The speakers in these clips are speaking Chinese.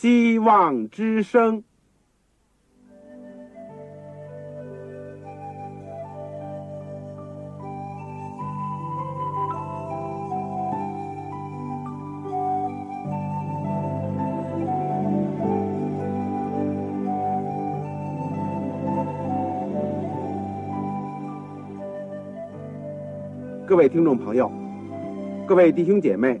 希望之声。各位听众朋友，各位弟兄姐妹，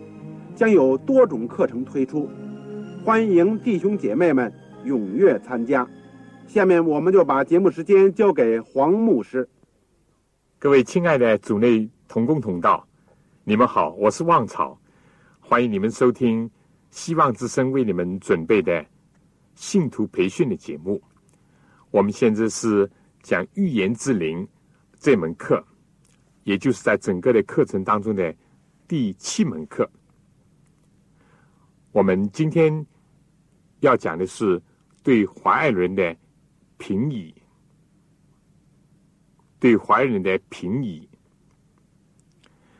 将有多种课程推出，欢迎弟兄姐妹们踊跃参加。下面我们就把节目时间交给黄牧师。各位亲爱的主内同工同道，你们好，我是旺草，欢迎你们收听希望之声为你们准备的信徒培训的节目。我们现在是讲预言之灵这门课。也就是在整个的课程当中的第七门课，我们今天要讲的是对华爱伦的评议，对华爱伦的评议。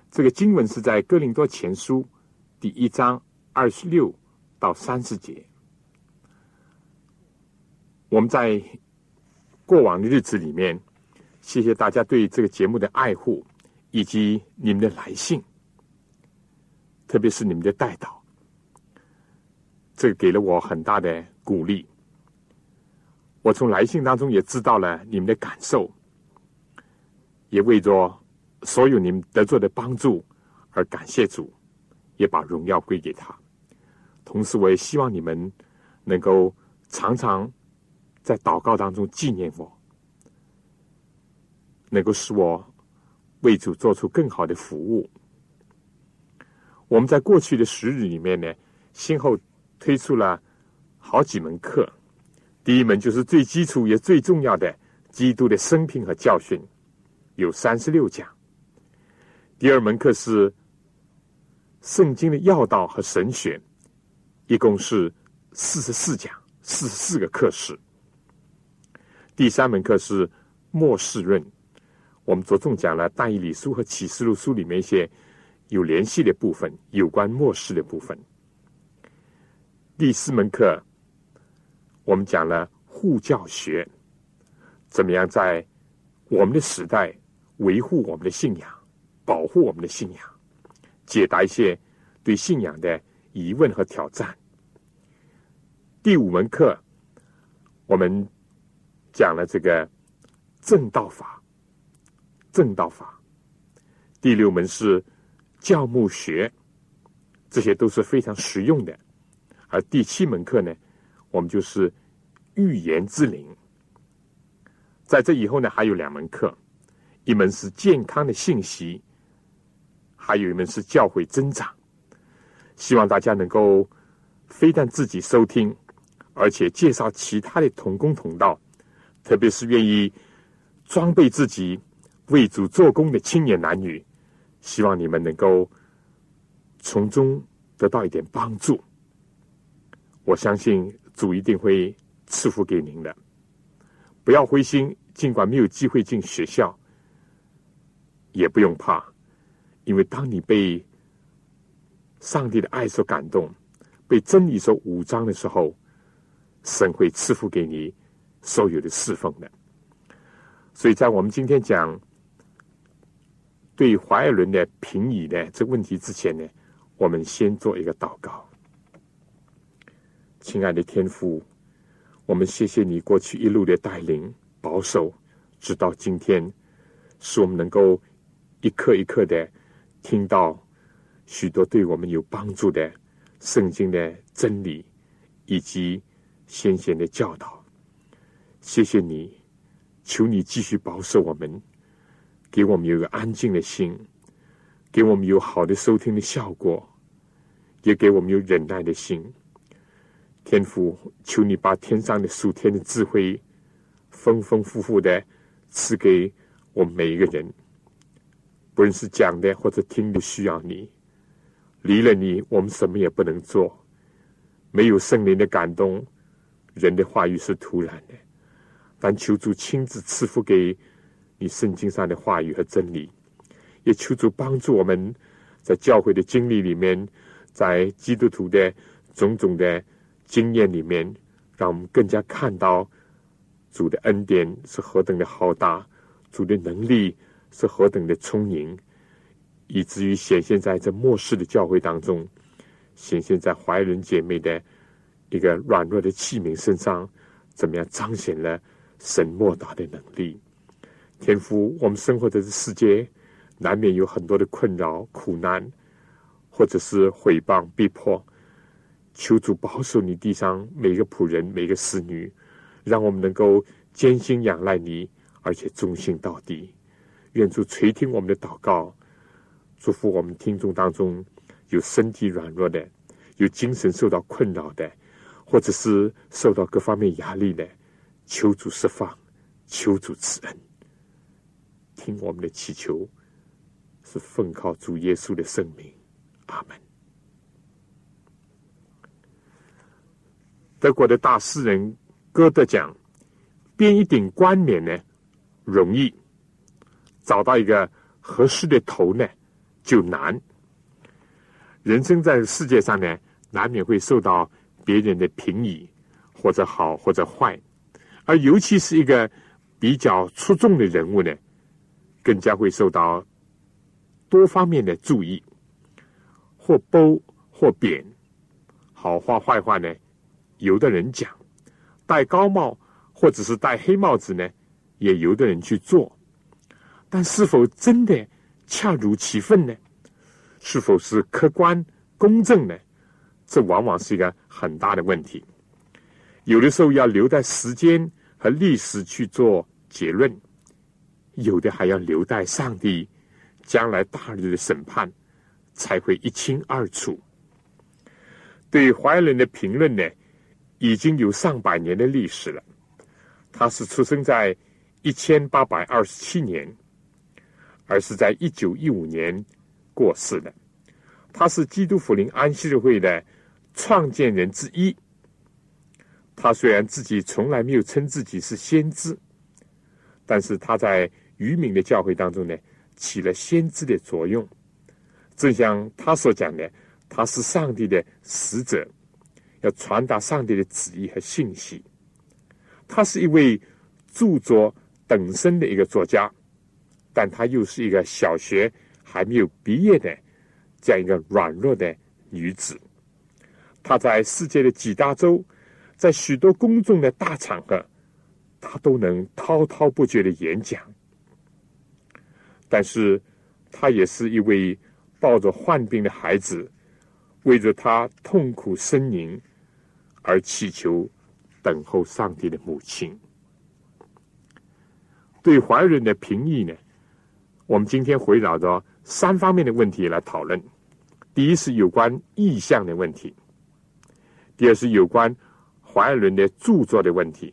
这个经文是在哥林多前书第一章二十六到三十节。我们在过往的日子里面，谢谢大家对这个节目的爱护。以及你们的来信，特别是你们的代祷，这给了我很大的鼓励。我从来信当中也知道了你们的感受，也为着所有你们得做的帮助而感谢主，也把荣耀归给他。同时，我也希望你们能够常常在祷告当中纪念我，能够使我。为主做出更好的服务。我们在过去的十日里面呢，先后推出了好几门课。第一门就是最基础也最重要的基督的生平和教训，有三十六讲。第二门课是圣经的要道和神学，一共是四十四讲，四十四个课时。第三门课是末世论。我们着重讲了《大义理书》和《启示录》书里面一些有联系的部分，有关末世的部分。第四门课，我们讲了护教学，怎么样在我们的时代维护我们的信仰，保护我们的信仰，解答一些对信仰的疑问和挑战。第五门课，我们讲了这个正道法。正道法，第六门是教牧学，这些都是非常实用的。而第七门课呢，我们就是预言之灵。在这以后呢，还有两门课，一门是健康的信息，还有一门是教会增长。希望大家能够非但自己收听，而且介绍其他的同工同道，特别是愿意装备自己。为主做工的青年男女，希望你们能够从中得到一点帮助。我相信主一定会赐福给您的。不要灰心，尽管没有机会进学校，也不用怕，因为当你被上帝的爱所感动，被真理所武装的时候，神会赐福给你所有的侍奉的。所以在我们今天讲。对华爱伦的评语呢这问题之前呢，我们先做一个祷告。亲爱的天父，我们谢谢你过去一路的带领保守，直到今天，使我们能够一刻一刻的听到许多对我们有帮助的圣经的真理以及先贤的教导。谢谢你，求你继续保守我们。给我们有一个安静的心，给我们有好的收听的效果，也给我们有忍耐的心。天父，求你把天上的属天的智慧丰丰富富的赐给我们每一个人，不论是讲的或者听的，需要你。离了你，我们什么也不能做。没有圣灵的感动，人的话语是徒然的。但求主亲自赐福给你圣经上的话语和真理，也求主帮助我们在教会的经历里面，在基督徒的种种的经验里面，让我们更加看到主的恩典是何等的浩大，主的能力是何等的充盈。以至于显现在这末世的教会当中，显现在怀仁姐妹的一个软弱的器皿身上，怎么样彰显了神莫大的能力？天父，我们生活在这世界，难免有很多的困扰、苦难，或者是毁谤、逼迫。求主保守你地上每个仆人、每个侍女，让我们能够艰辛仰赖你，而且忠心到底。愿主垂听我们的祷告。祝福我们听众当中有身体软弱的，有精神受到困扰的，或者是受到各方面压力的，求主释放，求主慈恩，听我们的祈求，是奉靠主耶稣的圣名，阿门。德国的大诗人歌德讲：“编一顶冠冕呢，容易；找到一个合适的头呢。”就难。人生在世界上呢，难免会受到别人的评语，或者好或者坏，而尤其是一个比较出众的人物呢，更加会受到多方面的注意，或褒或贬，好话坏话呢，有的人讲，戴高帽或者是戴黑帽子呢，也有的人去做，但是否真的？恰如其分呢？是否是客观公正呢？这往往是一个很大的问题。有的时候要留待时间和历史去做结论，有的还要留待上帝将来大日的审判才会一清二楚。对怀仁的评论呢，已经有上百年的历史了。他是出生在一千八百二十七年。而是在一九一五年过世的。他是基督福临安息日会的创建人之一。他虽然自己从来没有称自己是先知，但是他在渔民的教会当中呢，起了先知的作用。正像他所讲的，他是上帝的使者，要传达上帝的旨意和信息。他是一位著作等身的一个作家。但她又是一个小学还没有毕业的这样一个软弱的女子。她在世界的几大洲，在许多公众的大场合，她都能滔滔不绝的演讲。但是，她也是一位抱着患病的孩子，为着他痛苦呻吟而祈求、等候上帝的母亲。对怀人的评议呢？我们今天围绕着三方面的问题来讨论：第一是有关意象的问题；第二是有关怀尔伦的著作的问题；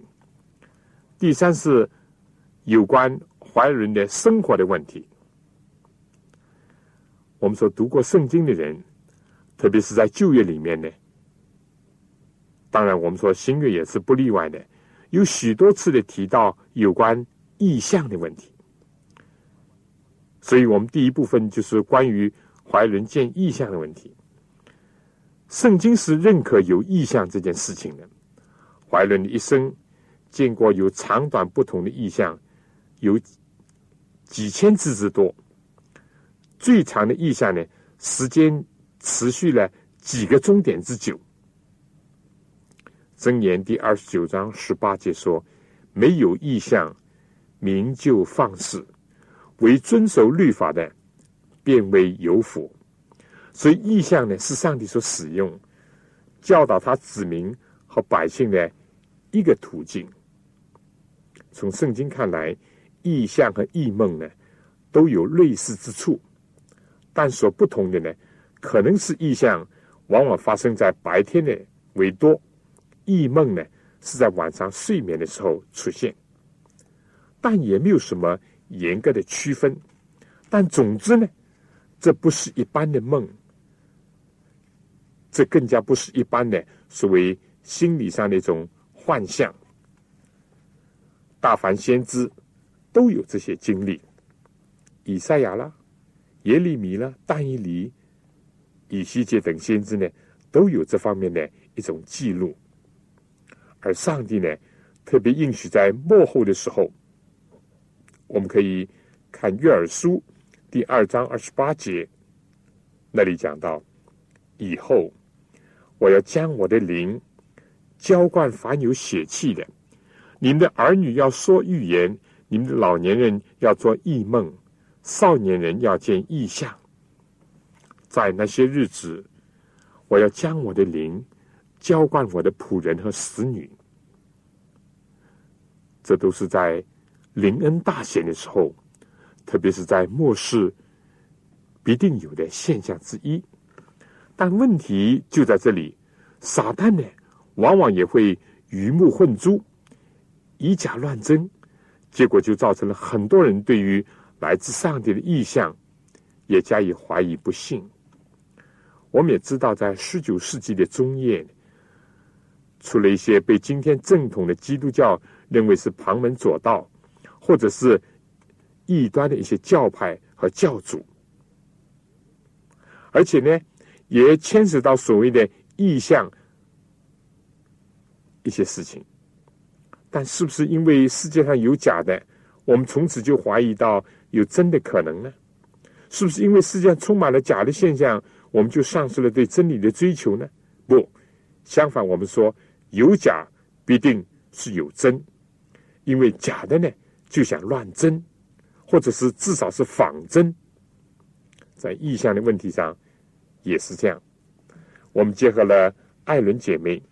第三是有关怀尔伦的生活的问题。我们说读过圣经的人，特别是在旧约里面呢，当然我们说新约也是不例外的，有许多次的提到有关意象的问题。所以我们第一部分就是关于怀人见异象的问题。圣经是认可有异象这件事情的。怀伦的一生见过有长短不同的异象，有几千次之多。最长的异象呢，时间持续了几个钟点之久。箴言第二十九章十八节说：“没有意象，民就放肆。”为遵守律法的，变为有福。所以意象呢，是上帝所使用教导他子民和百姓的一个途径。从圣经看来，意象和异梦呢，都有类似之处，但所不同的呢，可能是意象往往发生在白天的为多，异梦呢是在晚上睡眠的时候出现，但也没有什么严格的区分。但总之呢，这不是一般的梦，这更加不是一般的所谓心理上的一种幻象。大凡先知都有这些经历，以赛亚啦、耶利米啦、但以理、以西结等先知呢，都有这方面的一种记录。而上帝呢，特别应许在幕后的时候，我们可以看约珥书第二章二十八节，那里讲到：以后我要将我的灵浇灌凡有血气的。你们的儿女要说预言，你们的老年人要做异梦，少年人要见异象。在那些日子，我要将我的灵浇灌我的仆人和使女。这都是在临恩大显的时候，特别是在末世必定有的现象之一。但问题就在这里，撒旦呢，往往也会鱼目混珠。以假乱真，结果就造成了很多人对于来自上帝的意象也加以怀疑不信。我们也知道，在十九世纪的中叶，出了一些被今天正统的基督教认为是旁门左道，或者是异端的一些教派和教主，而且呢，也牵扯到所谓的意象一些事情。但是不是因为世界上有假的，我们从此就怀疑到有真的可能呢？是不是因为世界上充满了假的现象，我们就丧失了对真理的追求呢？不，相反，我们说有假必定是有真，因为假的呢就想乱真，或者是至少是仿真。在意象的问题上也是这样。我们结合了艾伦姐妹，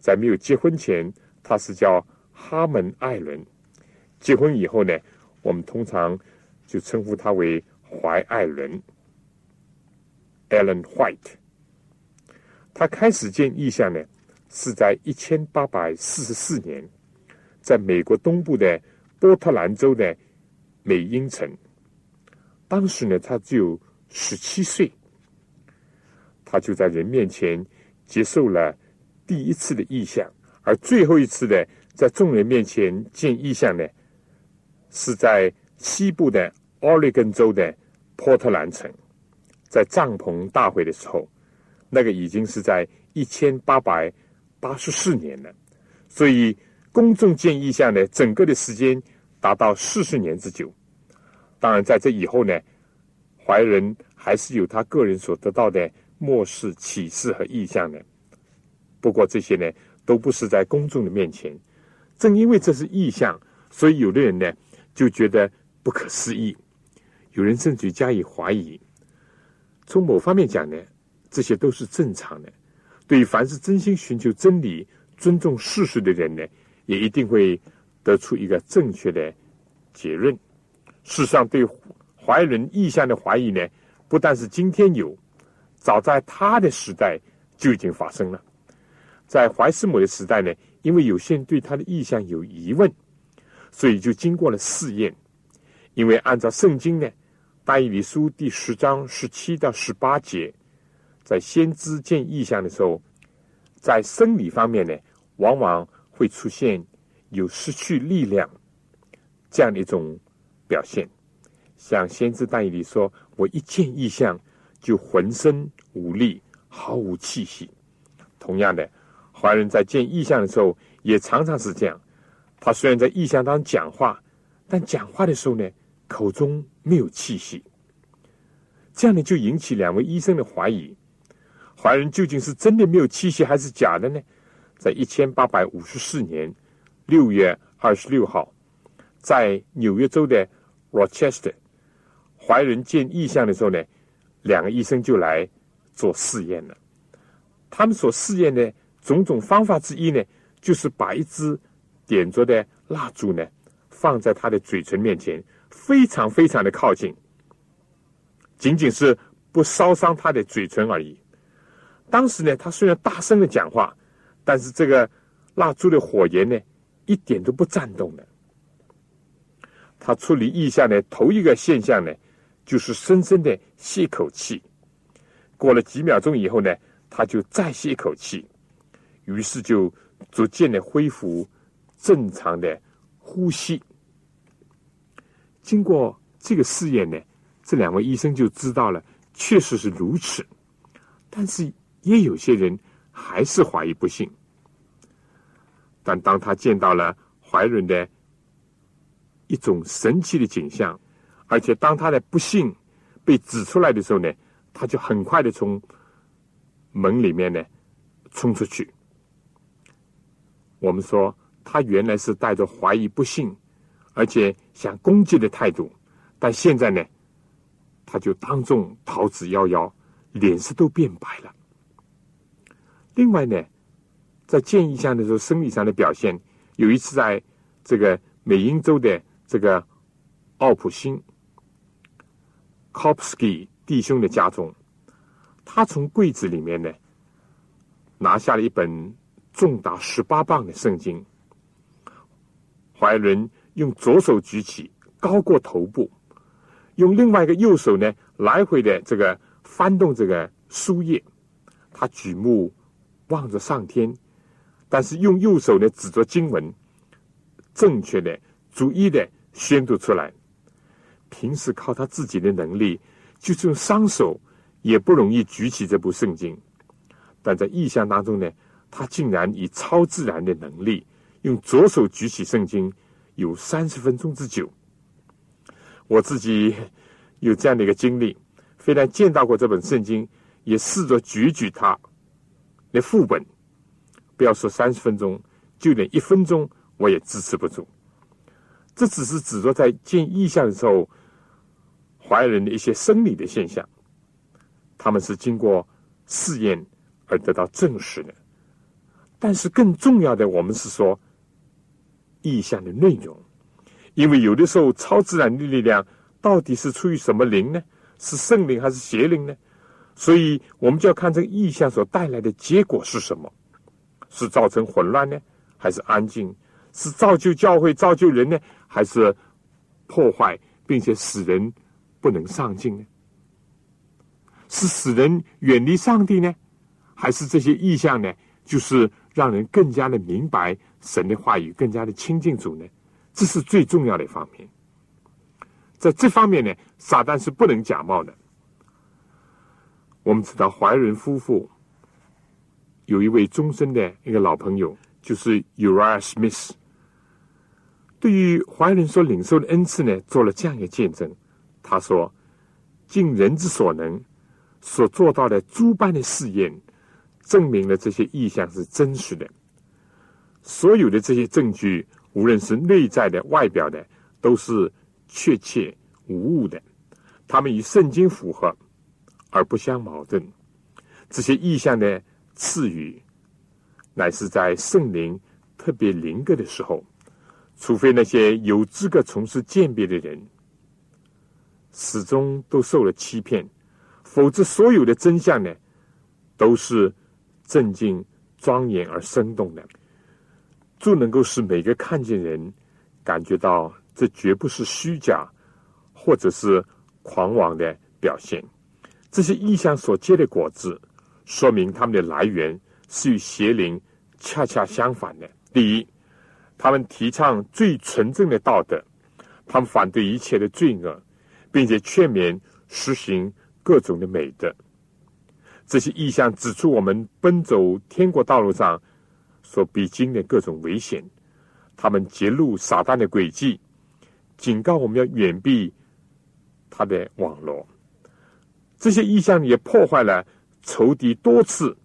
在没有结婚前。她是叫哈门艾伦，结婚以后呢，我们通常就称呼她为怀艾伦 （Ellen White）。他开始见异象呢，是在一千八百四十四年，在美国东部的波特兰州的美因城。当时呢，他只有十七岁，他就在人面前接受了第一次的异象。而最后一次呢，在众人面前见异象呢，是在西部的奥利根州的波特兰城，在帐篷大会的时候，那个已经是在一千八百八十四年了。所以公众见异象呢，整个的时间达到四十年之久。当然，在这以后呢，怀仁还是有他个人所得到的末世启示和异象的。不过这些呢。都不是在公众的面前，正因为这是意象，所以有的人呢就觉得不可思议，有人甚至加以怀疑。从某方面讲呢，这些都是正常的。对于凡是真心寻求真理、尊重事实的人呢，也一定会得出一个正确的结论。事实上，对怀仁意象的怀疑呢，不但是今天有，早在他的时代就已经发生了。在怀斯姆的时代呢，因为有些人对他的意向有疑问，所以就经过了试验。因为按照圣经呢，《大以理书》第十章十七到十八节，在先知见意象的时候，在生理方面呢，往往会出现有失去力量这样的一种表现。像先知大以理说：“我一见意象，就浑身无力，毫无气息。”同样的。华人在见异象的时候，也常常是这样。他虽然在异象当中讲话，但讲话的时候呢，口中没有气息。这样呢，就引起两位医生的怀疑：怀人究竟是真的没有气息，还是假的呢？在一千八百五十四年六月二十六号，在纽约州的 Rochester，怀人见异象的时候呢，两个医生就来做试验了。他们所试验的。种种方法之一呢，就是把一支点着的蜡烛呢，放在他的嘴唇面前，非常非常的靠近，仅仅是不烧伤他的嘴唇而已。当时呢，他虽然大声的讲话，但是这个蜡烛的火焰呢，一点都不颤动的。他处理意象的头一个现象呢，就是深深的吸一口气。过了几秒钟以后呢，他就再吸一口气，于是就逐渐的恢复正常的呼吸。经过这个试验呢，这两位医生就知道了，确实是如此。但是也有些人还是怀疑不信。但当他见到了怀仁的一种神奇的景象，而且当他的不幸被指出来的时候呢？他就很快的从门里面呢冲出去。我们说他原来是带着怀疑、不信，而且想攻击的态度，但现在呢，他就当众逃之夭夭，脸色都变白了。另外呢，在见异象的时候，生理上的表现，有一次在这个美英州的这个奥普星 （Kopsky）。弟兄的家中，他从柜子里面呢拿下了一本重达十八磅的圣经。怀伦用左手举起，高过头部，用另外一个右手呢来回的这个翻动这个书页。他举目望着上天，但是用右手呢指着经文，正确的、逐一的宣读出来。平时靠他自己的能力。就是用双手也不容易举起这部圣经，但在意象当中呢，他竟然以超自然的能力，用左手举起圣经，有三十分钟之久。我自己有这样的一个经历，非但见到过这本圣经，也试着举举它的副本。不要说三十分钟，就连一分钟我也支持不住。这只是指着在见意象的时候。怀人的一些生理的现象，他们是经过试验而得到证实的。但是更重要的，我们是说意象的内容，因为有的时候超自然的力量到底是出于什么灵呢？是圣灵还是邪灵呢？所以我们就要看这个意象所带来的结果是什么：是造成混乱呢，还是安静？是造就教会、造就人呢，还是破坏并且使人？不能上进呢？是使人远离上帝呢，还是这些意象呢？就是让人更加的明白神的话语，更加的亲近主呢？这是最重要的一方面。在这方面呢，撒旦是不能假冒的。我们知道怀仁夫妇有一位终身的一个老朋友，就是 Uriah Smith，对于怀仁所领受的恩赐呢，做了这样一个见证。他说：“尽人之所能，所做到的诸般的试验，证明了这些意象是真实的。所有的这些证据，无论是内在的、外表的，都是确切无误的。他们与圣经符合，而不相矛盾。这些意象的赐予，乃是在圣灵特别灵格的时候，除非那些有资格从事鉴别的人。”始终都受了欺骗，否则所有的真相呢，都是镇静、庄严而生动的，就能够使每个看见人感觉到这绝不是虚假或者是狂妄的表现。这些意象所结的果子，说明他们的来源是与邪灵恰恰相反的。第一，他们提倡最纯正的道德，他们反对一切的罪恶。并且劝勉实行各种的美德，这些意象指出我们奔走天国道路上所必经的各种危险，他们揭露撒旦的诡计，警告我们要远避他的网络。这些意象也破坏了仇敌多次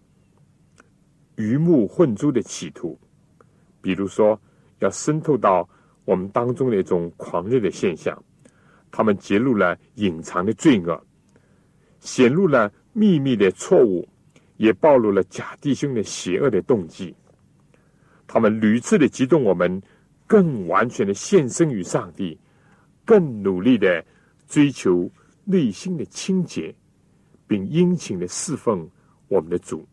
鱼目混珠的企图，比如说要渗透到我们当中的一种狂热的现象。他们揭露了隐藏的罪恶，显露了秘密的错误，也暴露了假弟兄的邪恶的动机。他们屡次的激动我们，更完全的献身于上帝，更努力的追求内心的清洁，并殷勤的侍奉我们的主。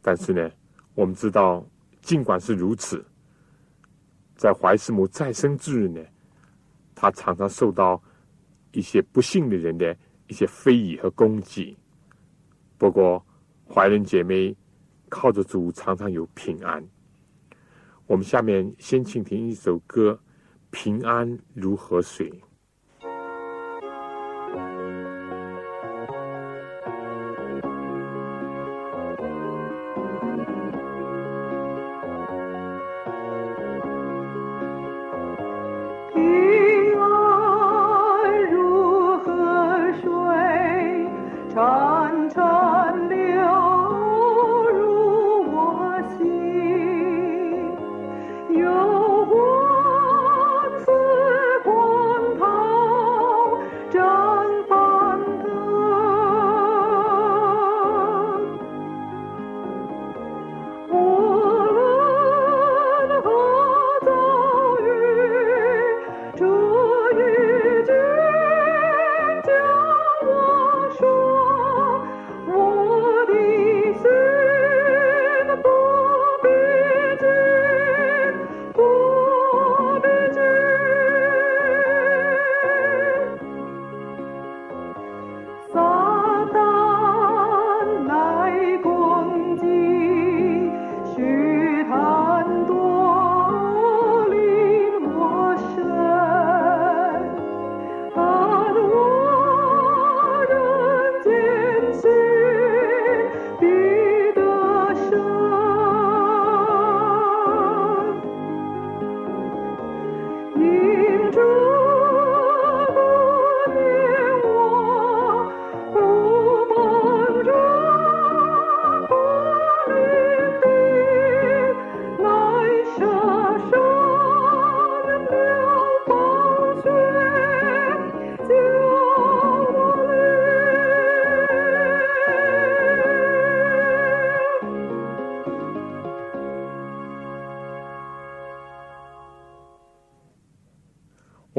但是呢，我们知道尽管是如此，在怀斯母再生之日呢，他常常受到一些不幸的人的一些非议和攻击。不过，怀仁姐妹靠着主，常常有平安。我们下面先请听一首歌，《平安如河水》。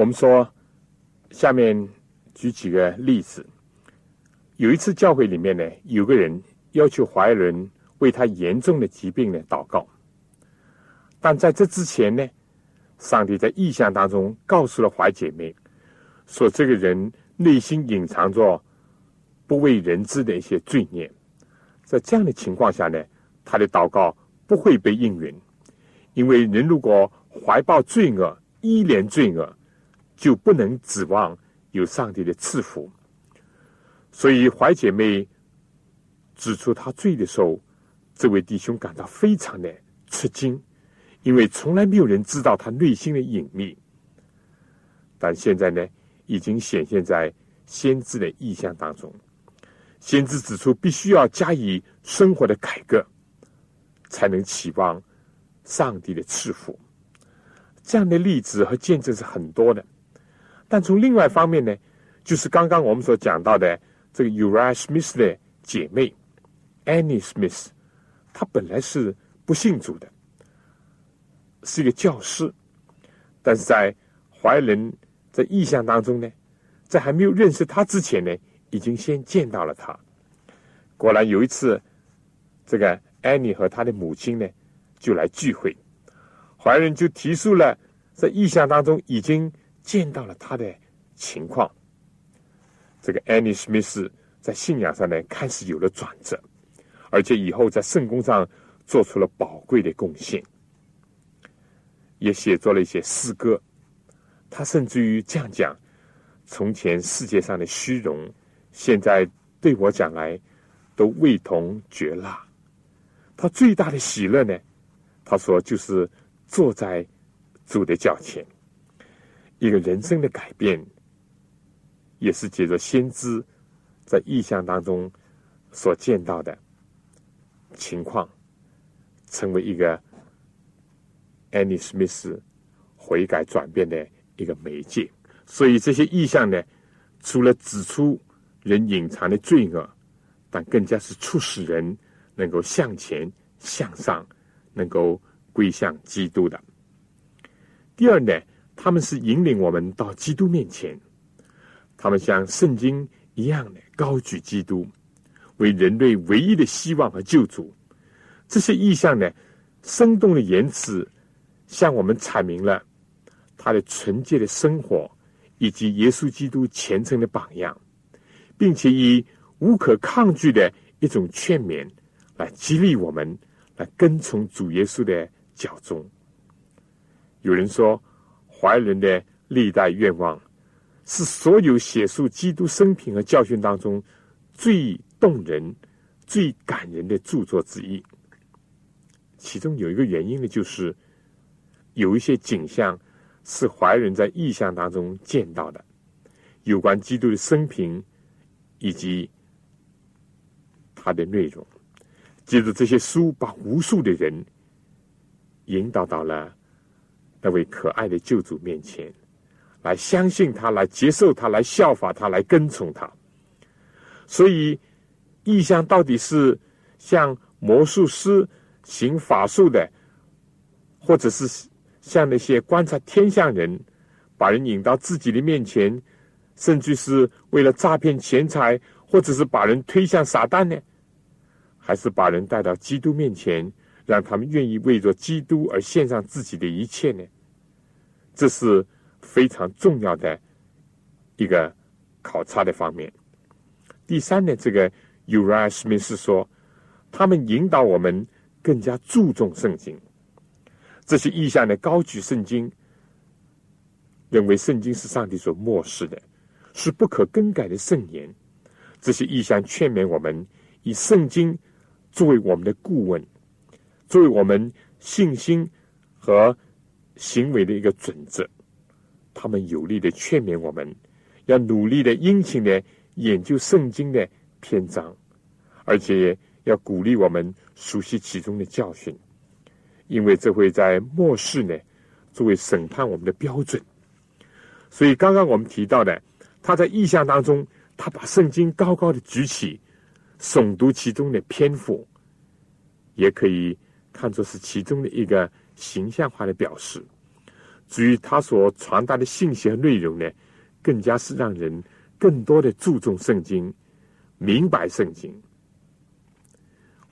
我们说，下面举几个例子。有一次教会里面呢，有个人要求怀仁为他严重的疾病呢祷告，但在这之前呢，上帝在意象当中告诉了怀姐妹，说这个人内心隐藏着不为人知的一些罪孽，在这样的情况下呢，他的祷告不会被应允，因为人如果怀抱罪恶，依恋罪恶。就不能指望有上帝的赐福，所以怀姐妹指出他罪的时候，这位弟兄感到非常的吃惊，因为从来没有人知道他内心的隐秘。但现在呢，已经显现在先知的意象当中。先知指出，必须要加以生活的改革，才能期望上帝的赐福。这样的例子和见证是很多的。但从另外方面呢，就是刚刚我们所讲到的这个 u r i a Smith 的姐妹 Annie Smith，她本来是不信主的，是一个教师，但是在怀仁在意象当中呢，在还没有认识他之前呢，已经先见到了他。果然有一次，这个 Annie 和他的母亲呢就来聚会，怀仁就提出了在意象当中已经。见到了他的情况，这个安妮·史密斯在信仰上呢开始有了转折，而且以后在圣功上做出了宝贵的贡献，也写作了一些诗歌。他甚至于这样讲：从前世界上的虚荣，现在对我讲来都味同嚼蜡。他最大的喜乐呢，他说就是坐在主的脚前。一个人生的改变，也是借着先知在意象当中所见到的情况，成为一个安妮·史密斯悔改转变的一个媒介。所以这些意象呢，除了指出人隐藏的罪恶，但更加是促使人能够向前向上，能够归向基督的。第二呢？他们是引领我们到基督面前，他们像圣经一样的高举基督为人类唯一的希望和救主。这些意象呢，生动的言辞，向我们阐明了他的纯洁的生活，以及耶稣基督虔诚的榜样，并且以无可抗拒的一种劝勉来激励我们，来跟从主耶稣的脚踪。有人说，怀仁的历代愿望是所有写述基督生平和教训当中最动人、最感人的著作之一。其中有一个原因呢，就是有一些景象是怀仁在意象当中见到的，有关基督的生平以及他的内容。接着，这些书把无数的人引导到了那位可爱的救主面前，来相信他，来接受他，来效法他，来跟从他。所以，意象到底是像魔术师？行法术的，或者是像那些观察天象人，把人引到自己的面前，甚至是为了诈骗钱财，或者是把人推向撒旦呢？还是把人带到基督面前，让他们愿意为着基督而献上自己的一切呢？这是非常重要的一个考察的方面。第三呢，这个 Uriah Smith 说，他们引导我们。更加注重圣经，这些意象呢高举圣经，认为圣经是上帝所漠视的，是不可更改的圣言。这些意象劝勉我们以圣经作为我们的顾问，作为我们信心和行为的一个准则。他们有力的劝勉我们，要努力的殷勤的研究圣经的篇章，而且。要鼓励我们熟悉其中的教训，因为这会在末世呢作为审判我们的标准。所以刚刚我们提到的，他在意象当中，他把圣经高高的举起，诵读其中的篇幅，也可以看作是其中的一个形象化的表示。至于他所传达的信息和内容呢，更加是让人更多的注重圣经，明白圣经。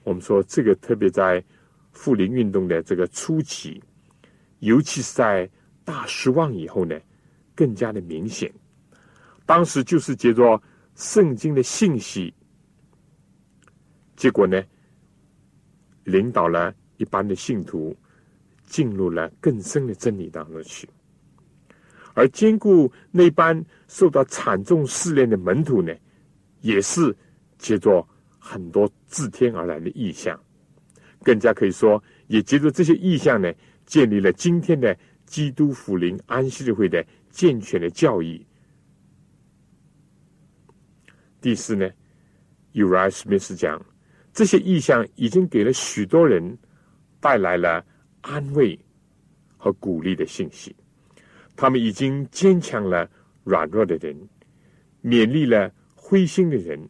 我们说这个特别在复临运动的这个初期，尤其是在大失望以后呢，更加的明显。当时就是借着圣经的信息，结果呢，领导了一般的信徒进入了更深的真理当中去，而兼顾那班受到惨重试炼的门徒呢，也是借着。很多自天而来的意象，更加可以说，也借着这些意象呢，建立了今天的基督福临安息日会的健全的教义。第四呢，Uriah Smith 讲，这些意象已经给了许多人带来了安慰和鼓励的信息，他们已经坚强了软弱的人，勉励了灰心的人。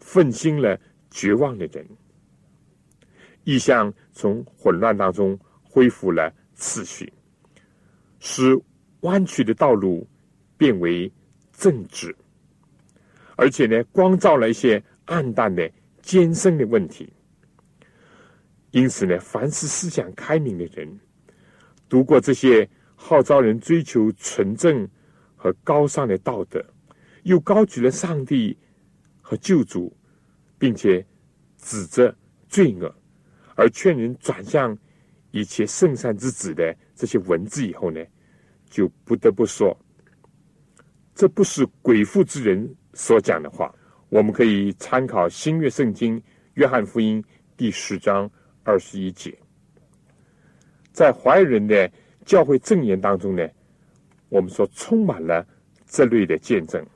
愤心了、绝望的人，意象从混乱当中恢复了次序，使弯曲的道路变为正直，而且呢，光照了一些暗淡的艰深的问题。因此呢，凡是思想开明的人，读过这些号召人追求纯正和高尚的道德，又高举了上帝。和救主，并且指责罪恶，而劝人转向一切圣善之子的这些文字以后呢，就不得不说，这不是鬼妇之人所讲的话。我们可以参考新约圣经约翰福音第十章二十一节，在怀仁的教会证言当中呢，我们说充满了这类的见证，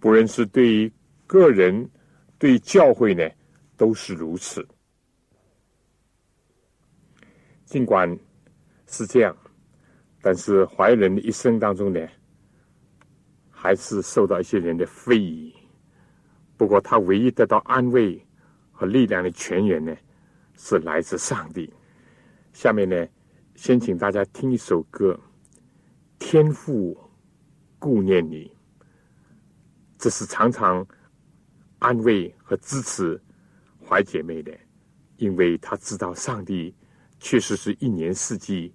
不论是对。个人对教会呢都是如此。尽管是这样，但是怀仁的一生当中呢，还是受到一些人的非议。不过，他唯一得到安慰和力量的泉源呢，是来自上帝。下面呢，先请大家听一首歌，《天父顾念你》，这是常常。安慰和支持怀姐妹的，因为他知道上帝确实是一年四季、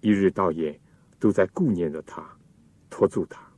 一日到夜都在顾念着他，托住他。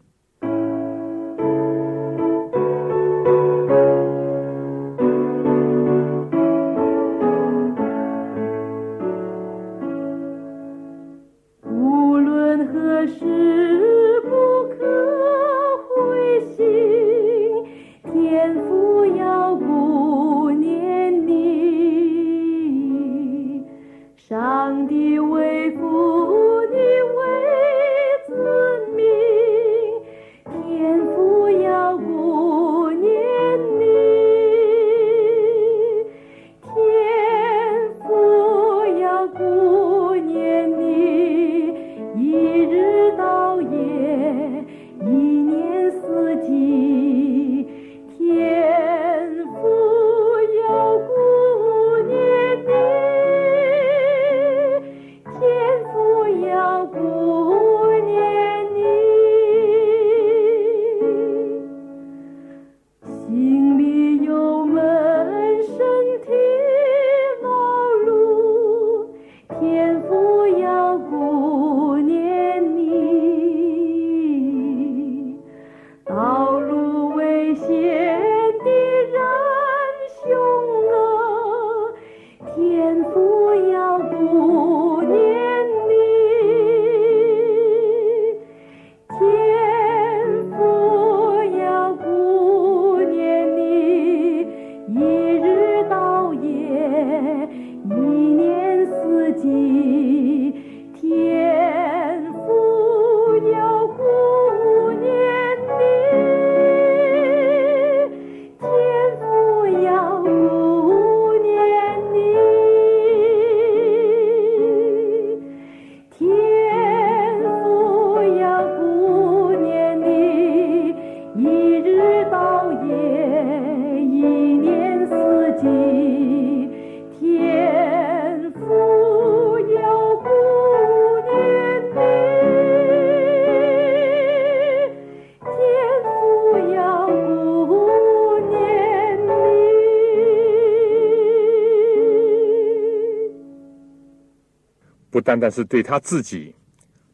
单单是对他自己，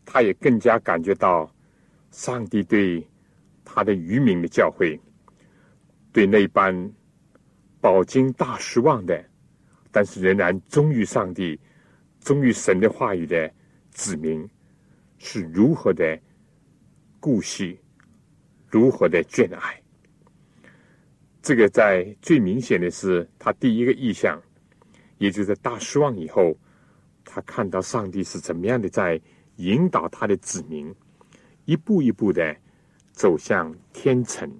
他也更加感觉到上帝对他的渔民的教诲，对那般饱经大失望的，但是仍然忠于上帝、忠于神的话语的子民，是如何的顾惜，如何的眷爱。这个在最明显的是他第一个意向，也就是大失望以后。他看到上帝是怎么样的在引导他的子民，一步一步的走向天城。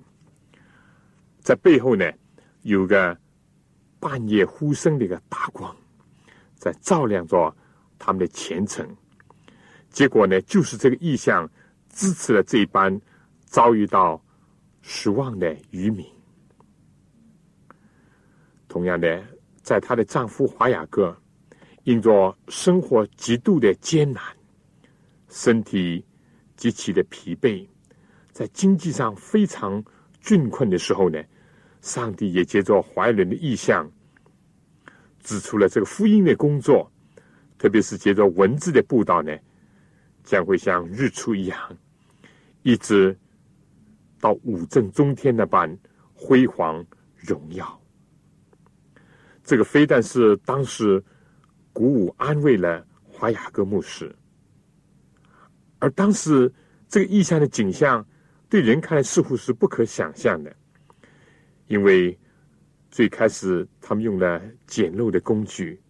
在背后呢，有个半夜呼声的一个大光，在照亮着他们的前程。结果呢，就是这个意象支持了这一班遭遇到失望的渔民。同样的，在她的丈夫华雅各。因着生活极度的艰难，身体极其的疲惫，在经济上非常窘困的时候呢，上帝也借着怀伦的意象，指出了这个福音的工作，特别是借着文字的布道呢，将会像日出一样，一直到五正中天那般辉煌荣耀。这个非但是当时。鼓舞安慰了华雅各牧师，而当时这个异象的景象，对人看来似乎是不可想象的，因为最开始他们用了简陋的工具，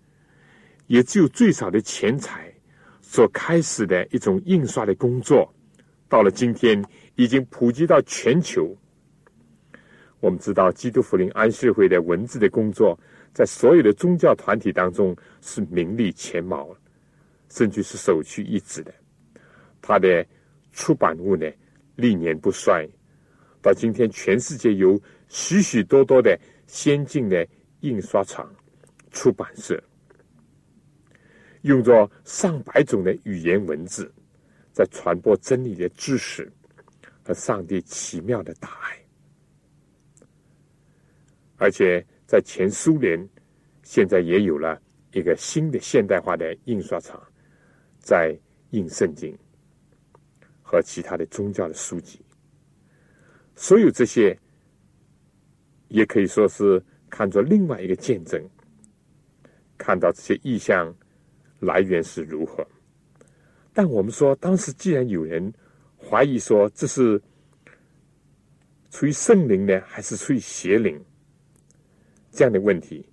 也只有最少的钱财所开始的一种印刷的工作，到了今天已经普及到全球。我们知道基督福临安社会的文字的工作。在所有的宗教团体当中是名列前茅，甚至是首屈一指的。他的出版物呢，历年不衰。到今天，全世界有许许多多的先进的印刷厂、出版社，用着上百种的语言文字，在传播真理的知识和上帝奇妙的大爱，而且。在前苏联，现在也有了一个新的现代化的印刷厂在印圣经和其他的宗教的书籍。所有这些也可以说是看作另外一个见证，看到这些意象来源是如何。但我们说，当时既然有人怀疑说这是出于圣灵呢，还是出于邪灵这样的问题，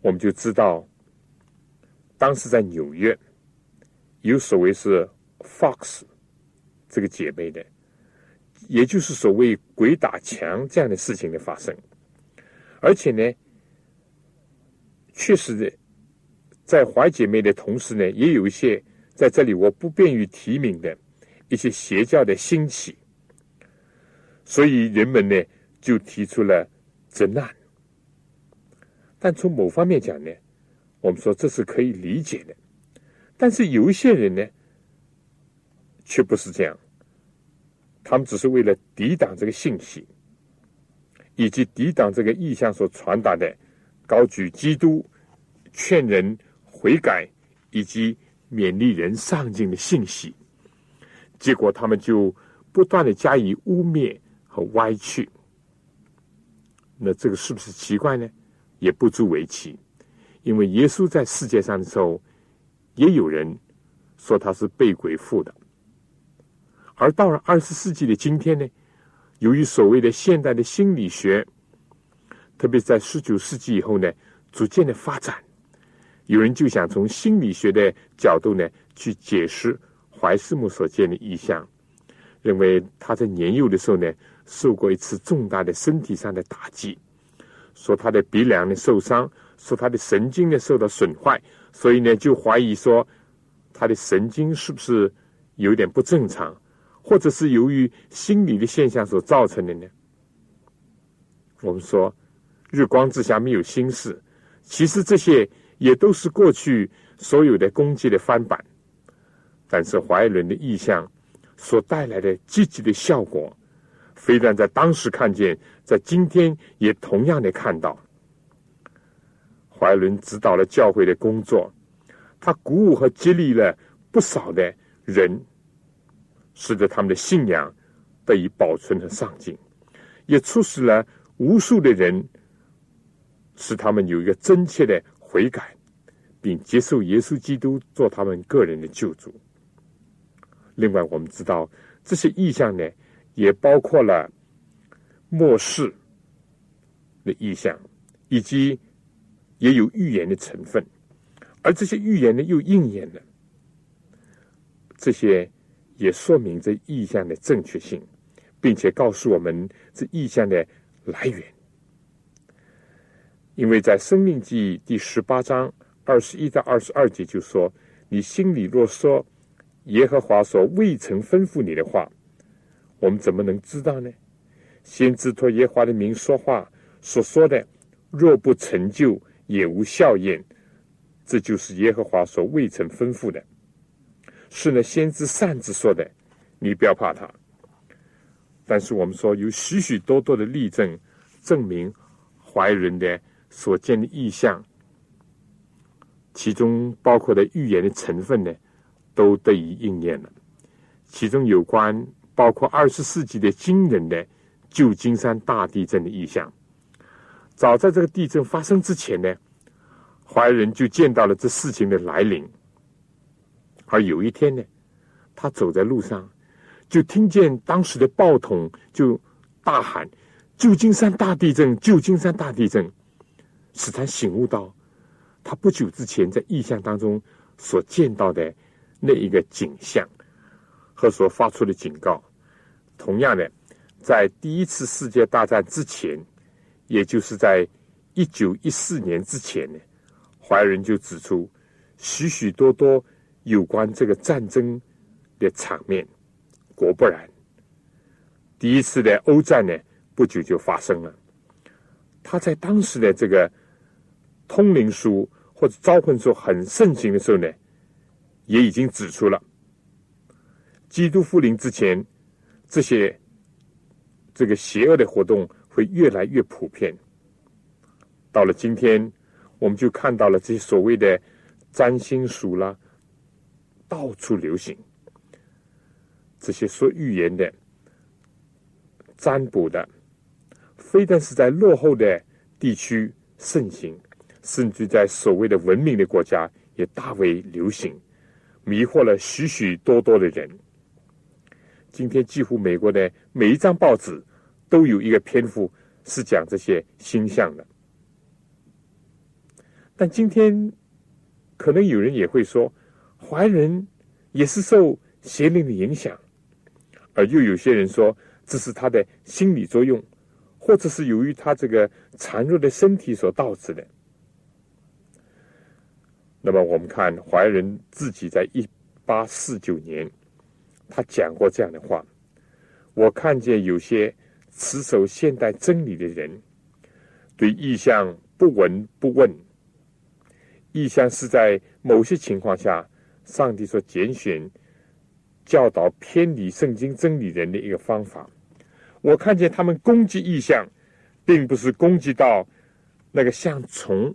我们就知道，当时在纽约有所谓是 Fox 这个姐妹的，也就是所谓鬼打墙这样的事情的发生，而且呢，确实的，在怀姐妹的同时呢，也有一些在这里我不便于提名的一些邪教的兴起。所以人们呢就提出了责难，但从某方面讲呢，我们说这是可以理解的。但是有一些人呢，却不是这样，他们只是为了抵挡这个信息，以及抵挡这个意向所传达的高举基督、劝人悔改以及勉励人上进的信息，结果他们就不断的加以污蔑。和歪曲，那这个是不是奇怪呢？也不足为奇，因为耶稣在世界上的时候，也有人说他是被鬼附的。而到了二十世纪的今天呢，由于所谓的现代的心理学，特别在十九世纪以后呢，逐渐的发展，有人就想从心理学的角度呢，去解释怀斯姆所见的意象，认为他在年幼的时候呢。受过一次重大的身体上的打击，说他的鼻梁呢受伤，说他的神经呢受到损坏，所以呢就怀疑说他的神经是不是有点不正常，或者是由于心理的现象所造成的呢？我们说日光之下没有心事，其实这些也都是过去所有的攻击的翻版，但是怀伦的意象所带来的积极的效果。非但在当时看见，在今天也同样的看到。怀伦指导了教会的工作，他鼓舞和激励了不少的人，使得他们的信仰得以保存和上进，也促使了无数的人，使他们有一个真切的悔改，并接受耶稣基督做他们个人的救主。另外，我们知道这些意象呢。也包括了末世的意象，以及也有预言的成分，而这些预言呢又应验了，这些也说明这意象的正确性，并且告诉我们这意象的来源。因为在《生命记》第十八章二十一到二十二节就说：“你心里若说耶和华所未曾吩咐你的话。”我们怎么能知道呢？先知托耶和华的名说话所说的，若不成就，也无效验。这就是耶和华所未曾吩咐的。是呢，先知擅自说的，你不要怕他。但是我们说有许许多多的例证，证明怀人的所见的意象，其中包括的预言的成分呢，都得以应验了。其中有关。包括二十世纪的惊人的旧金山大地震的意象。早在这个地震发生之前呢，怀仁就见到了这事情的来临。而有一天呢，他走在路上，就听见当时的报筒就大喊：“旧金山大地震！旧金山大地震！”使他醒悟到，他不久之前在意象当中所见到的那一个景象。和所发出的警告，同样的，在第一次世界大战之前，也就是在一九一四年之前呢，怀仁就指出许许多多有关这个战争的场面。果不然，第一次的欧战呢，不久就发生了。他在当时的这个通灵书或者招魂术很盛行的时候呢，也已经指出了。基督复临之前，这些这个邪恶的活动会越来越普遍。到了今天，我们就看到了这些所谓的占星术啦，到处流行。这些说预言的、占卜的，非但是在落后的地区盛行，甚至在所谓的文明的国家也大为流行，迷惑了许许多多的人。今天几乎美国的每一张报纸都有一个篇幅是讲这些星象的。但今天可能有人也会说，华人也是受邪灵的影响。而又有些人说，这是他的心理作用，或者是由于他这个孱弱的身体所导致的。那么，我们看怀仁自己在一八四九年，他讲过这样的话：我看见有些持守现代真理的人，对意象不闻不问。意象是在某些情况下，上帝所拣选。教导偏离圣经真理人的一个方法。我看见他们攻击意象，并不是攻击到那个像虫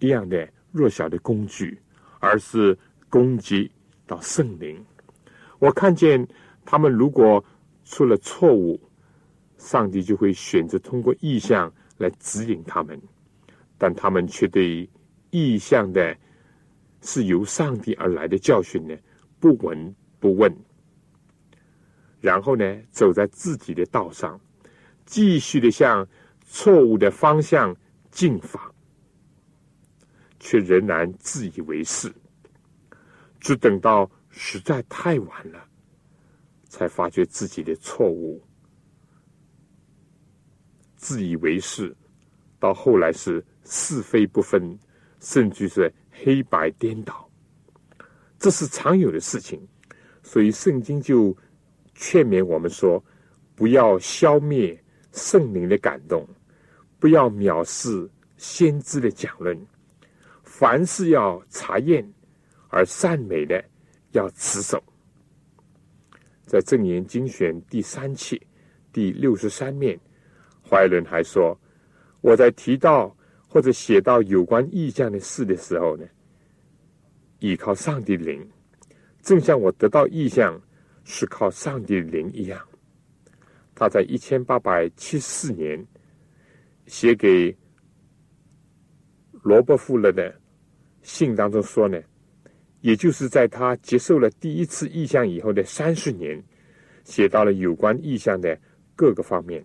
一样的弱小的工具，而是攻击到圣灵。我看见他们如果出了错误，上帝就会选择通过意象来指引他们，但他们却对意象的。是由上帝而来的教训呢？不闻不问，然后呢，走在自己的道上，继续的向错误的方向进发，却仍然自以为是，只等到实在太晚了，才发觉自己的错误，自以为是，到后来是是非不分，甚至是。黑白颠倒，这是常有的事情，所以圣经就劝勉我们说：不要消灭圣灵的感动，不要藐视先知的讲论，凡事要查验，而善美的要持守。在正言精选第三期第六十三面，怀伦还说：我在提到。或者写到有关意象的事的时候呢，依靠上帝灵，正像我得到意象是靠上帝灵一样。他在一千八百七四年写给罗伯富勒的信当中说呢，也就是在他接受了第一次意象以后的三十年，写到了有关意象的各个方面。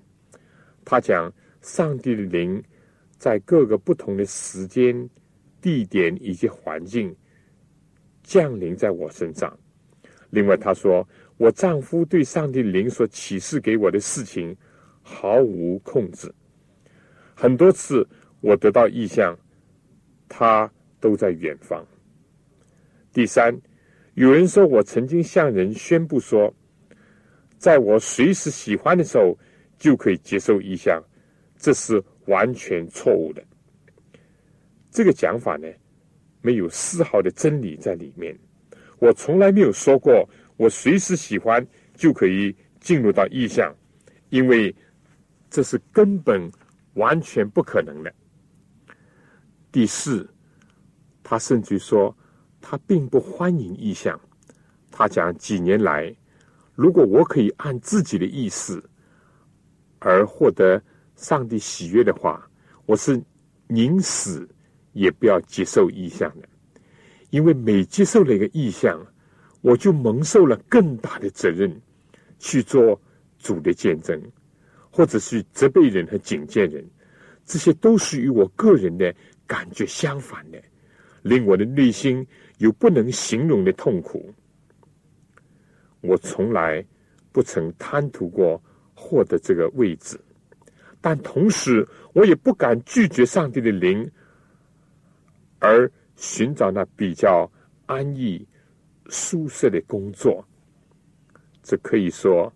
他讲上帝的灵。在各个不同的时间、地点以及环境降临在我身上。另外，他说：“我丈夫对上帝灵所启示给我的事情毫无控制。很多次我得到意向，他都在远方。”第三，有人说我曾经向人宣布说，在我随时喜欢的时候就可以接受意向，这是。完全错误的，这个讲法呢，没有丝毫的真理在里面。我从来没有说过，我随时喜欢就可以进入到意象，因为这是根本完全不可能的。第四，他甚至说他并不欢迎意象。他讲几年来，如果我可以按自己的意思而获得。上帝喜悦的话，我是宁死也不要接受意向的，因为每接受了一个意向，我就蒙受了更大的责任去做主的见证，或者是责备人和警戒人，这些都是与我个人的感觉相反的，令我的内心有不能形容的痛苦。我从来不曾贪图过获得这个位置。但同时，我也不敢拒绝上帝的灵，而寻找那比较安逸、舒适的工作。这可以说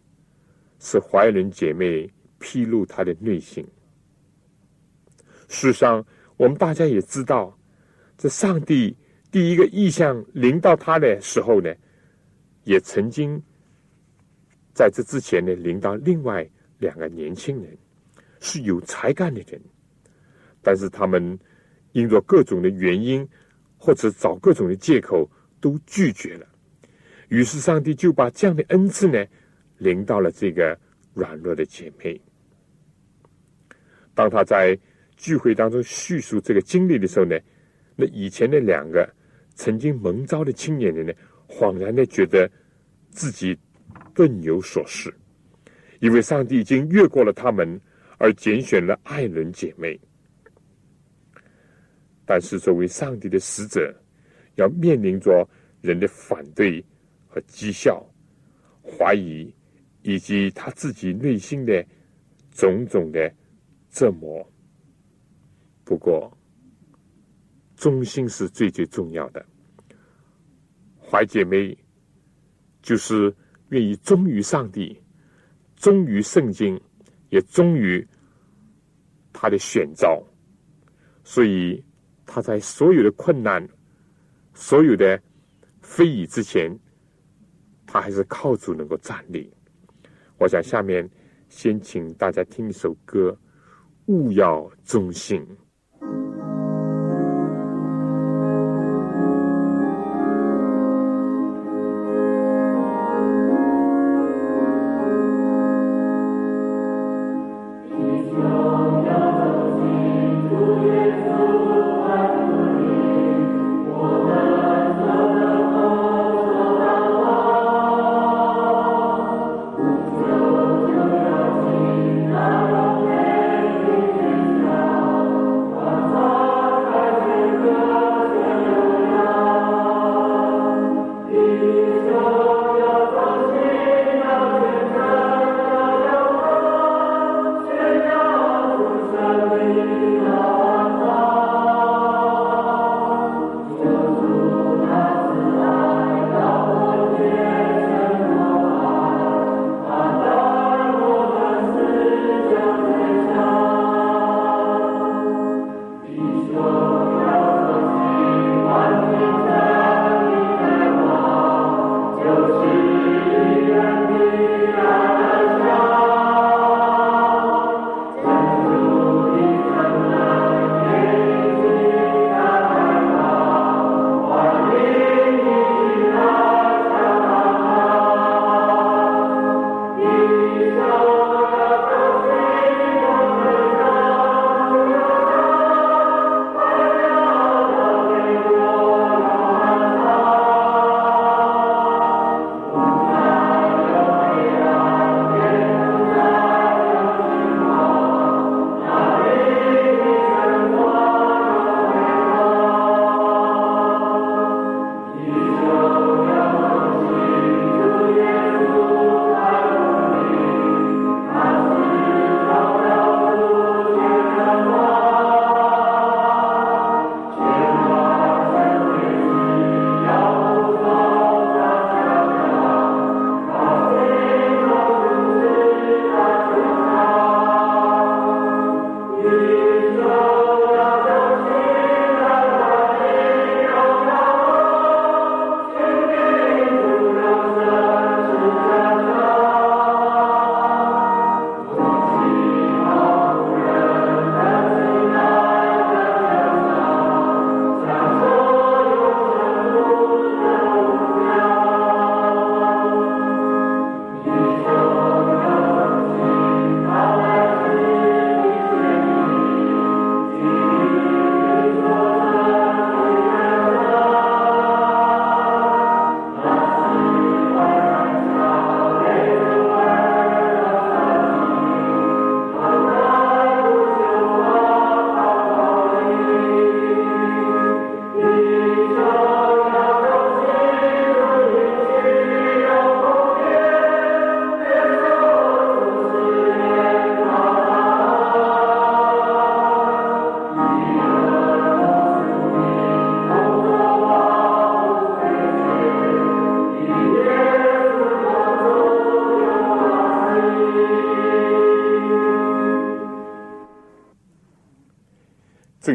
是怀仁姐妹披露她的内心。事实上，我们大家也知道，这上帝第一个意象临到他的时候呢，也曾经在这之前呢，临到另外两个年轻人。是有才干的人，但是他们因着各种的原因，或者找各种的借口，都拒绝了。于是上帝就把这样的恩赐呢，临到了这个软弱的姐妹。当他在聚会当中叙述这个经历的时候呢，那以前的两个曾经蒙召的青年人呢，恍然的觉得自己顿有所失，因为上帝已经越过了他们，而拣选了爱伦姐妹。但是作为上帝的使者，要面临着人的反对和。讥笑、怀疑，以及他自己内心的种种的折磨。不过，忠心是最最重要的。怀姐妹就是愿意忠于上帝，忠于圣经，也忠于他的选召。所以，他在所有的困难、所有的非议之前。他还是靠主能够站立。我想下面先请大家听一首歌，《勿要忠心》。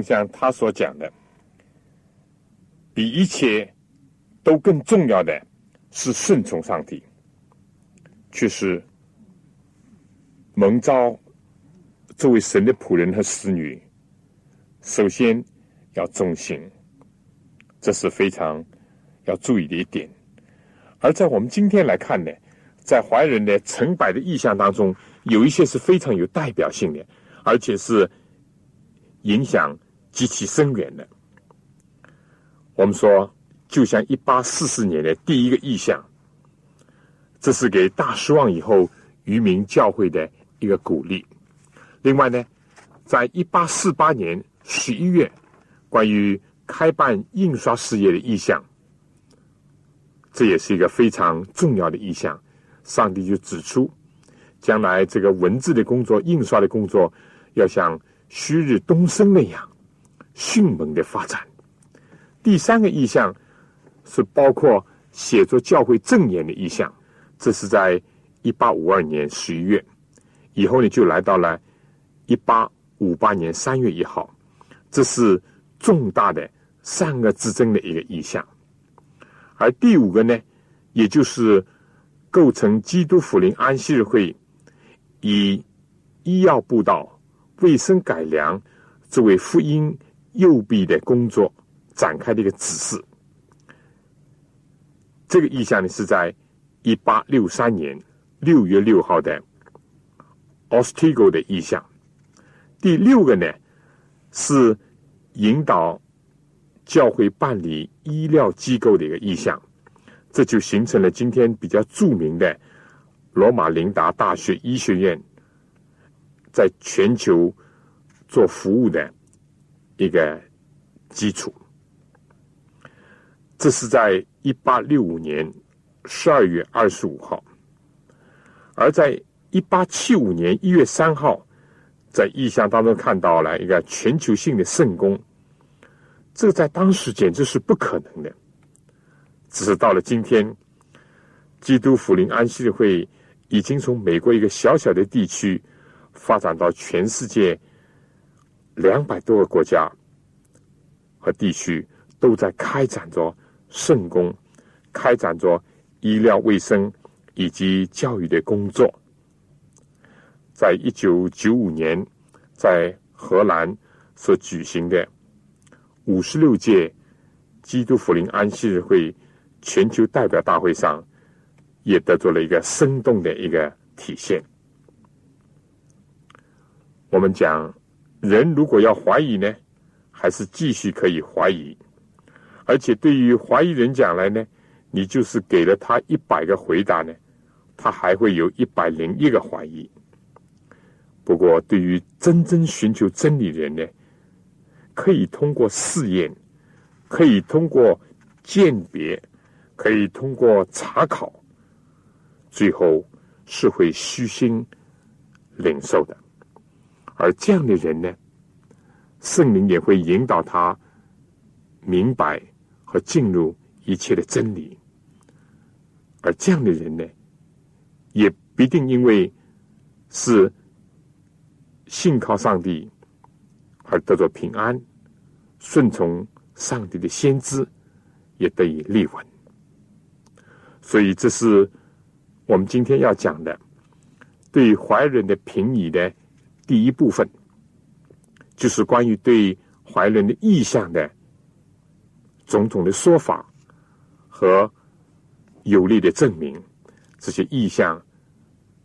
像他所讲的，比一切都更重要的是顺从上帝，却是蒙召作为神的仆人和使女，首先要忠心，这是非常要注意的一点。而在我们今天来看呢，在怀人的成百的意象当中，有一些是非常有代表性的，而且是影响极其深远的。我们说，就像一八四四年的第一个意象，这是给大失望以后渔民教会的一个鼓励。另外呢，在一八四八年。十一月，关于开办印刷事业的意向，这也是一个非常重要的意向。上帝就指出，将来这个文字的工作、印刷的工作，要像旭日东升那样迅猛的发展。第三个意向是包括写作教会正言的意向，这是在一八五二年十一月以后呢，就来到了一八五八年三月一号。这是重大的善恶之争的一个意象，而第五个呢，也就是构成基督福临安息日会以医药布道、卫生改良作为福音右臂的工作展开的一个指示。这个意向呢，是在一八六三年六月六号的 Ostigo 的意向。第六个呢？是引导教会办理医疗机构的一个意向，这就形成了今天比较著名的罗马琳达大学医学院在全球做服务的一个基础。这是在一八六五年十二月二十五号，而在一八七五年一月三号。在意象当中看到了一个全球性的圣功，这在当时简直是不可能的。只是到了今天，基督福临安息会已经从美国一个小小的地区发展到全世界两百多个国家和地区，都在开展着圣功，开展着医疗卫生以及教育的工作。在一九九五年，在荷兰所举行的五十六届基督福临安息日会全球代表大会上，也得做了一个生动的一个体现。我们讲，人如果要怀疑呢，还是继续可以怀疑，而且对于怀疑人讲来呢，你就是给了他一百个回答呢，他还会有一百零一个怀疑。不过，对于真正寻求真理的人呢，可以通过试验，可以通过鉴别，可以通过查考，最后是会虚心领受的。而这样的人呢，圣灵也会引导他明白和进入一切的真理。而这样的人呢，也必定因为是。信靠上帝而得着平安，顺从上帝的先知也得以立稳。所以，这是我们今天要讲的对怀人的评语的第一部分，就是关于对怀人的意向的种种的说法和有力的证明。这些意向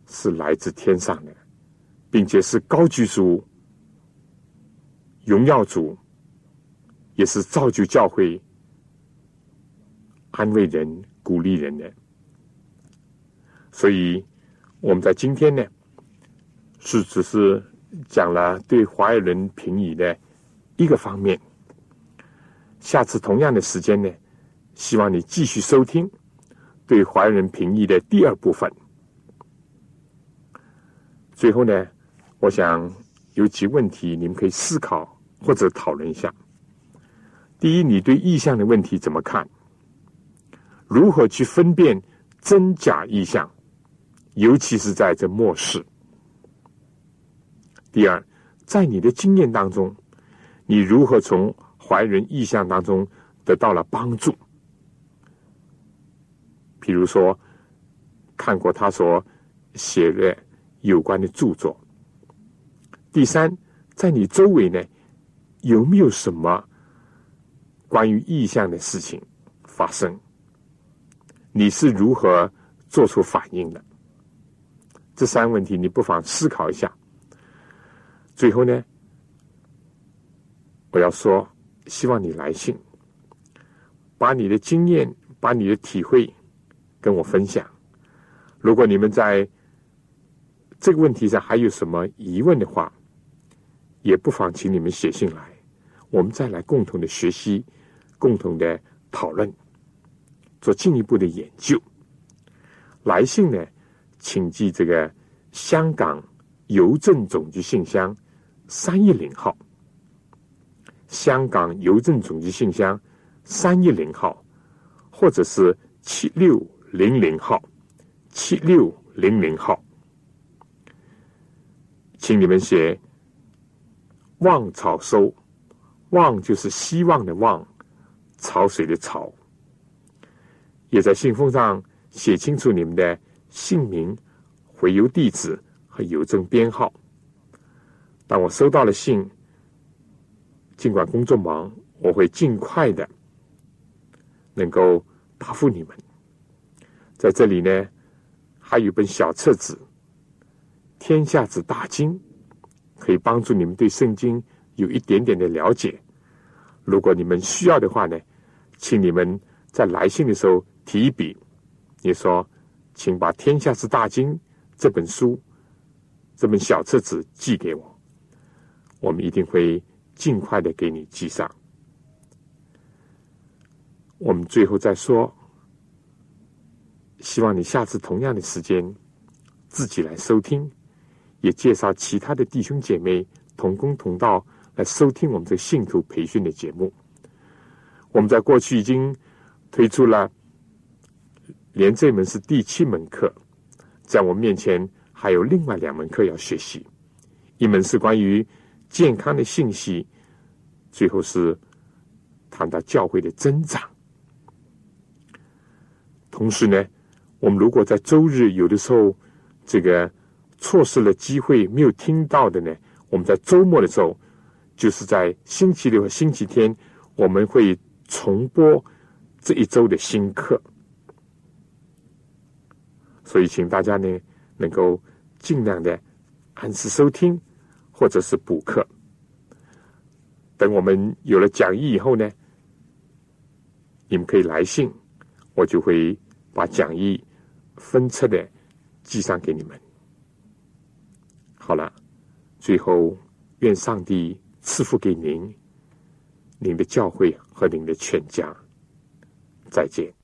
是来自天上的。并且是高居主、荣耀主，也是造就教会、安慰人、鼓励人的。所以，我们在今天呢，是只是讲了对华人评语的一个方面。下次同样的时间呢，希望你继续收听对华人评语的第二部分。最后呢。我想有几问题，你们可以思考或者讨论一下。第一，你对意象的问题怎么看？如何去分辨真假意象？尤其是在这末世。第二，在你的经验当中，你如何从怀人意象当中得到了帮助？比如说，看过他所写的有关的著作。第三，在你周围呢，有没有什么关于意象的事情发生？你是如何做出反应的？这三个问题，你不妨思考一下。最后呢，我要说，希望你来信，把你的经验、把你的体会跟我分享。如果你们在这个问题上还有什么疑问的话，也不妨请你们写信来，我们再来共同的学习、共同的讨论，做进一步的研究。来信呢，请寄这个香港邮政总局信箱。三一零号，香港邮政总局信箱三一零号，或者是七六零零号，七六零零号，请你们写“望草收”，“望”就是希望的“望”，潮水的“潮”，也在信封上写清楚你们的姓名、回邮地址和邮政编号。当我收到了信，尽管工作忙，我会尽快的能够答复你们。在这里呢，还有一本小册子《天下之大经》，可以帮助你们对圣经有一点点的了解。如果你们需要的话呢，请你们在来信的时候提一笔，你说，请把《天下之大经》这本书、这本小册子寄给我。我们一定会尽快的给你寄上。我们最后再说，希望你下次同样的时间自己来收听，也介绍其他的弟兄姐妹同工同道来收听我们这信徒培训的节目。我们在过去已经推出了，连这门是第七门课，在我们面前还有另外两门课要学习，一门是关于。健康的信息，最后是谈到教会的增长。同时呢，我们如果在周日有的时候这个错失了机会没有听到的呢，我们在周末的时候，就是在星期六和星期天，我们会重播这一周的新课。所以，请大家呢能够尽量的按时收听。或者是补课，等我们有了讲义以后呢，你们可以来信，我就会把讲义分册的寄上给你们。好了，最后愿上帝赐福给您、您的教会和您的全家。再见。